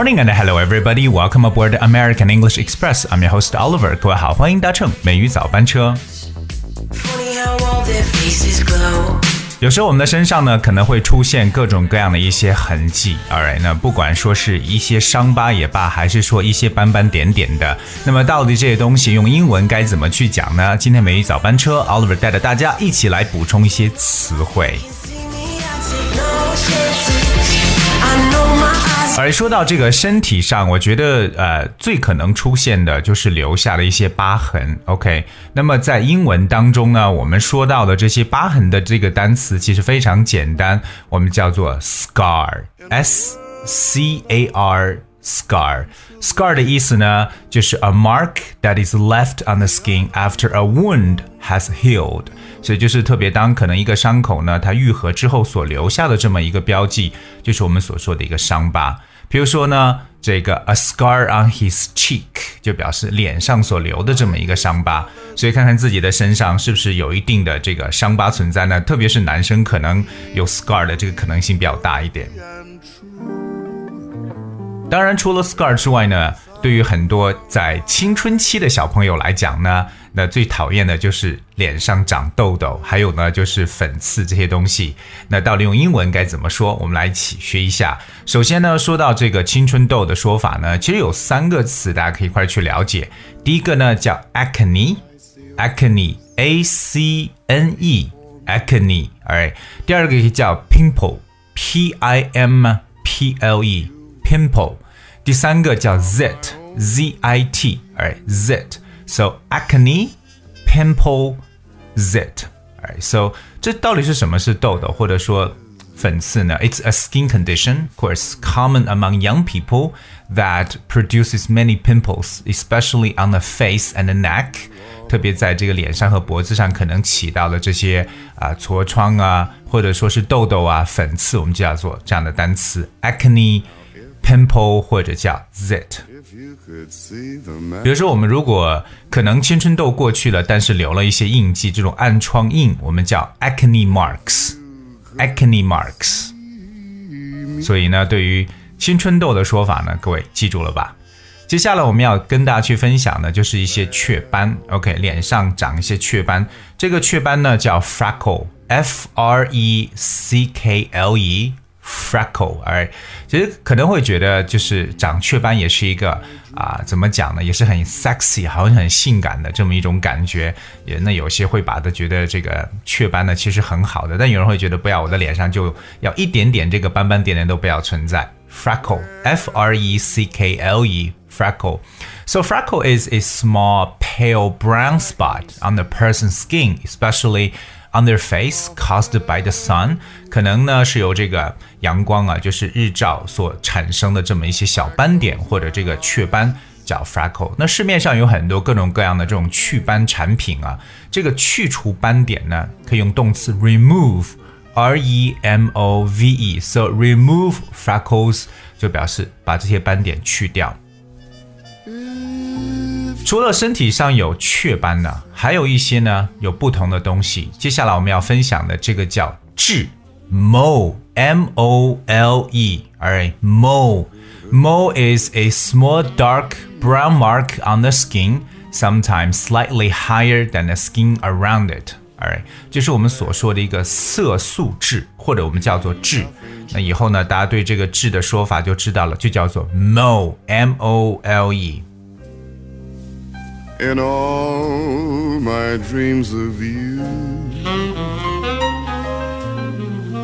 Morning and hello everybody. Welcome aboard American English Express. I'm your host Oliver. 各位好，欢迎搭乘美语早班车。有时候我们的身上呢，可能会出现各种各样的一些痕迹。Alright，那不管说是一些伤疤也罢，还是说一些斑斑点点的，那么到底这些东西用英文该怎么去讲呢？今天美语早班车，Oliver 带着大家一起来补充一些词汇。而说到这个身体上，我觉得呃最可能出现的就是留下了一些疤痕。OK，那么在英文当中呢，我们说到的这些疤痕的这个单词其实非常简单，我们叫做 scar，s c a r，scar。scar 的意思呢，就是 a mark that is left on the skin after a wound has healed。所以就是特别当可能一个伤口呢，它愈合之后所留下的这么一个标记，就是我们所说的一个伤疤。比如说呢，这个 a scar on his cheek 就表示脸上所留的这么一个伤疤，所以看看自己的身上是不是有一定的这个伤疤存在呢？特别是男生可能有 scar 的这个可能性比较大一点。当然，除了 scar 之外呢，对于很多在青春期的小朋友来讲呢。那最讨厌的就是脸上长痘痘，还有呢就是粉刺这些东西。那到底用英文该怎么说？我们来一起学一下。首先呢，说到这个青春痘的说法呢，其实有三个词，大家可以一块去了解。第一个呢叫 acne，acne，a c n e，acne，哎。第二个叫 pimple，p i m p l e，pimple。第三个叫 zit，z i t，哎，zit。So acne, pimple, zit. Alright, so 这到底是什么是痘痘或者说粉刺呢？It's a skin condition, of course, common among young people that produces many pimples, especially on the face and the neck. 特别在这个脸上和脖子上可能起到的这些啊痤疮啊，或者说是痘痘啊、粉刺，我们就叫做这样的单词 acne, Pimple 或者叫 zit。比如说，我们如果可能青春痘过去了，但是留了一些印记，这种暗疮印，我们叫 acne marks，acne marks。所以呢，对于青春痘的说法呢，各位记住了吧？接下来我们要跟大家去分享的，就是一些雀斑。OK，脸上长一些雀斑，这个雀斑呢叫 freckle，f r e c k l e。freckle，哎，其实可能会觉得就是长雀斑也是一个啊，怎么讲呢，也是很 sexy，好像很性感的这么一种感觉。也那有些会把它觉得这个雀斑呢其实很好的，但有人会觉得不要，我的脸上就要一点点这个斑斑点点都不要存在。freckle，f r e c k l e，freckle。So freckle is a small pale brown spot on the person's skin, especially on their face caused by the sun，可能呢是由这个阳光啊，就是日照所产生的这么一些小斑点或者这个雀斑叫 freckle。那市面上有很多各种各样的这种祛斑产品啊，这个去除斑点呢，可以用动词 remove，r e m o v e，so remove freckles 就表示把这些斑点去掉。除了身体上有雀斑呢，还有一些呢有不同的东西。接下来我们要分享的这个叫痣，mole，m o l e，alright，mole。Mole is a small dark brown mark on the skin, sometimes slightly higher than the skin around it. Alright，就是我们所说的一个色素痣，或者我们叫做痣。那以后呢，大家对这个痣的说法就知道了，就叫做 mole，m o l e。in all my dreams of you.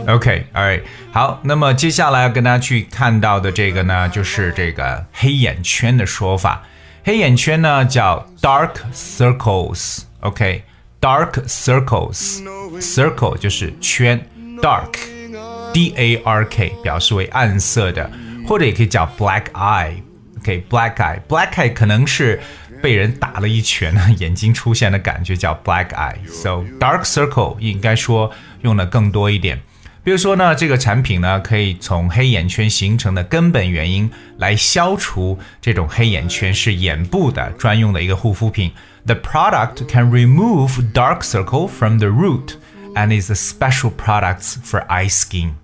OK，alright，、okay, 好，那么接下来要跟大家去看到的这个呢，就是这个黑眼圈的说法。黑眼圈呢叫 dark circles，OK，dark、okay? circles，circle 就是圈，dark，d a r k 表示为暗色的，或者也可以叫 black eye，OK，black、okay? eye，black eye 可能是 被人打了一拳呢，眼睛出现的感觉叫 black eye。So dark circle 应该说用的更多一点。比如说呢，这个产品呢可以从黑眼圈形成的根本原因来消除这种黑眼圈，是眼部的专用的一个护肤品。The product can remove dark circle from the root and is a special product for eye skin.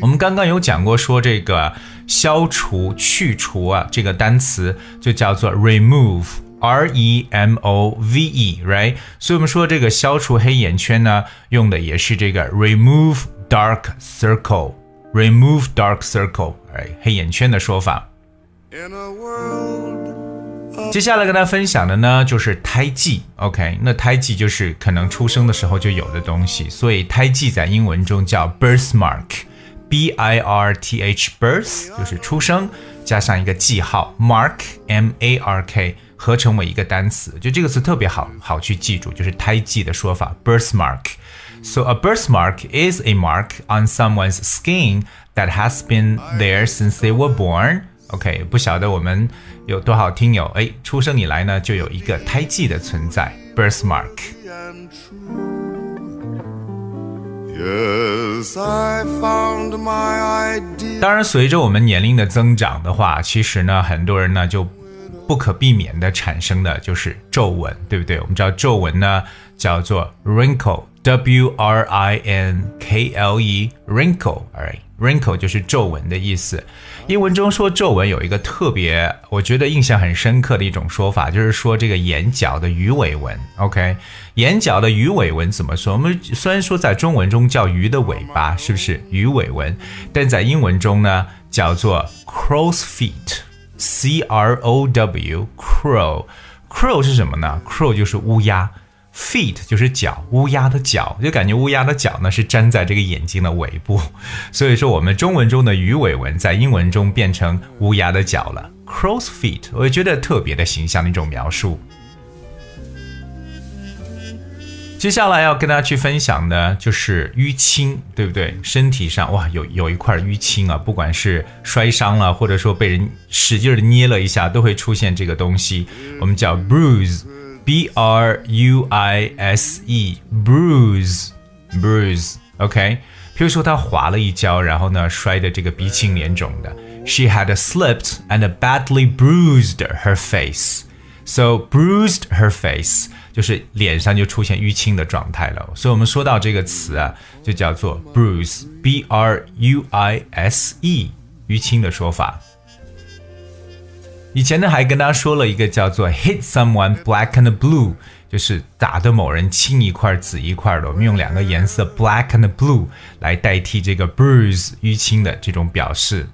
我们刚刚有讲过，说这个消除、去除啊，这个单词就叫做 remove，r e m o v e，right？所以我们说这个消除黑眼圈呢，用的也是这个 remove dark circle，remove dark circle，哎，黑眼圈的说法。接下来跟大家分享的呢，就是胎记。OK，那胎记就是可能出生的时候就有的东西，所以胎记在英文中叫 birthmark。B I R T H birth 就是出生，加上一个记号 mark M A R K 合成为一个单词，就这个词特别好好去记住，就是胎记的说法 birthmark。So a birthmark is a mark on someone's skin that has been there since they were born. OK，不晓得我们有多少听友哎，出生以来呢就有一个胎记的存在 birthmark。 当然，随着我们年龄的增长的话，其实呢，很多人呢就不可避免的产生的就是皱纹，对不对？我们知道皱纹呢叫做 wrinklewrinklewrinkle e，wrinkle，right？wrinkle 就是皱纹的意思。英文中说皱纹有一个特别，我觉得印象很深刻的一种说法，就是说这个眼角的鱼尾纹。OK，眼角的鱼尾纹怎么说？我们虽然说在中文中叫鱼的尾巴，是不是鱼尾纹？但在英文中呢，叫做 crow's feet，C R O W，crow，crow 是什么呢？crow 就是乌鸦。Feet 就是脚，乌鸦的脚，就感觉乌鸦的脚呢是粘在这个眼睛的尾部，所以说我们中文中的鱼尾纹在英文中变成乌鸦的脚了，crow's feet，我觉得特别的形象的一种描述。接下来要跟大家去分享的就是淤青，对不对？身体上哇有有一块淤青啊，不管是摔伤了，或者说被人使劲的捏了一下，都会出现这个东西，我们叫 bruise。B R U I S E，bruise，bruise，OK。比如说他滑了一跤，然后呢摔的这个鼻青脸肿的。She had slipped and badly bruised her face. So bruised her face 就是脸上就出现淤青的状态了。所以我们说到这个词啊，就叫做 bruise，B R U I S E，淤青的说法。 以前呢，还跟大家说了一个叫做 hit someone black and blue，就是打的某人青一块紫一块的。我们用两个颜色 black and blue 来代替这个 bruise 淤青的这种表示。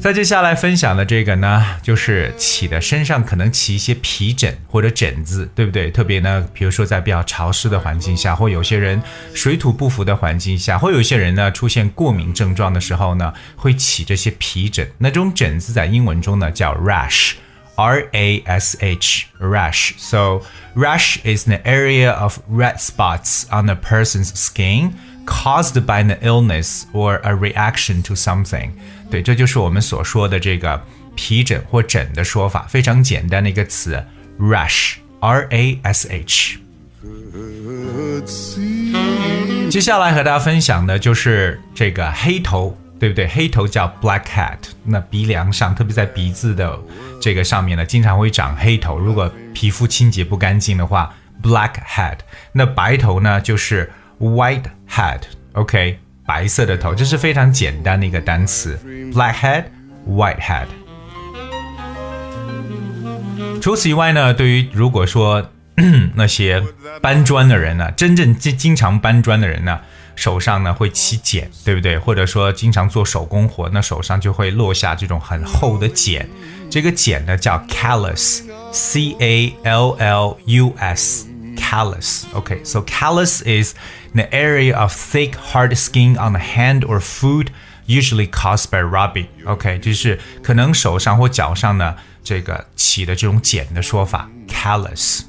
再接下来分享的这个呢，就是起的身上可能起一些皮疹或者疹子，对不对？特别呢，比如说在比较潮湿的环境下，或有些人水土不服的环境下，或有些人呢出现过敏症状的时候呢，会起这些皮疹。那种疹子在英文中呢叫 rash，r a s h，rash。So rash is an area of red spots on a person's skin caused by an illness or a reaction to something。对，这就是我们所说的这个皮疹或疹的说法，非常简单的一个词，rash，r a s h。接下来和大家分享的就是这个黑头，对不对？黑头叫 black hat，那鼻梁上，特别在鼻子的这个上面呢，经常会长黑头。如果皮肤清洁不干净的话，black hat。那白头呢，就是 white hat，OK。白色的头，这是非常简单的一个单词，black head, white head。除此以外呢，对于如果说那些搬砖的人呢，真正经经常搬砖的人呢，手上呢会起茧，对不对？或者说经常做手工活，那手上就会落下这种很厚的茧。这个茧呢叫 callus，c a l l u s s，callus。OK，so callus is the area of thick, hard skin on the hand or foot, usually caused by rubbing. OK，就是可能手上或脚上呢这个起的这种茧的说法，callus。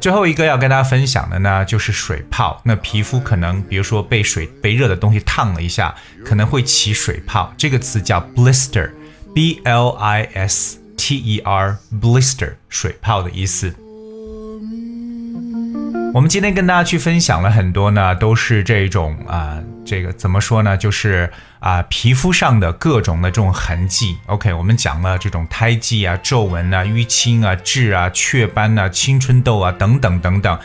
最后一个要跟大家分享的呢，就是水泡。那皮肤可能，比如说被水被热的东西烫了一下，可能会起水泡。这个词叫 blister，b l i s t e r，blister，水泡的意思。 我们今天跟大家去分享了很多呢，都是这种啊，这个怎么说呢？就是啊，皮肤上的各种的这种痕迹。OK，我们讲了这种胎记啊、皱纹啊、淤青啊、痣啊、雀斑啊、青春痘啊等等等等。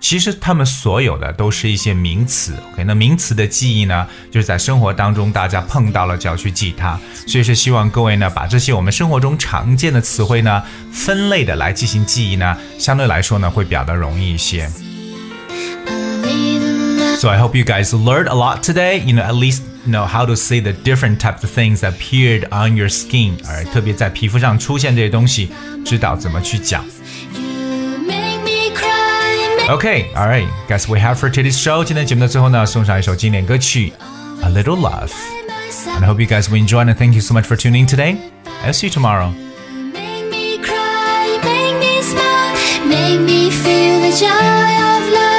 其实他们所有的都是一些名词，OK？那名词的记忆呢，就是在生活当中大家碰到了就要去记它，所以是希望各位呢把这些我们生活中常见的词汇呢分类的来进行记忆呢，相对来说呢会比较的容易一些。So I hope you guys learned a lot today. You know, at least know how to say the different types of things that appeared on your skin. 而特别在皮肤上出现这些东西，知道怎么去讲。Okay, all right, guess we have for today's show. 今天节目的最后呢，送上一首经典歌曲《A Little Love》。And I hope you guys will enjoy and thank you so much for tuning in today. I'll see you tomorrow. Make me cry, make me smile, make me feel the joy of love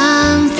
Something.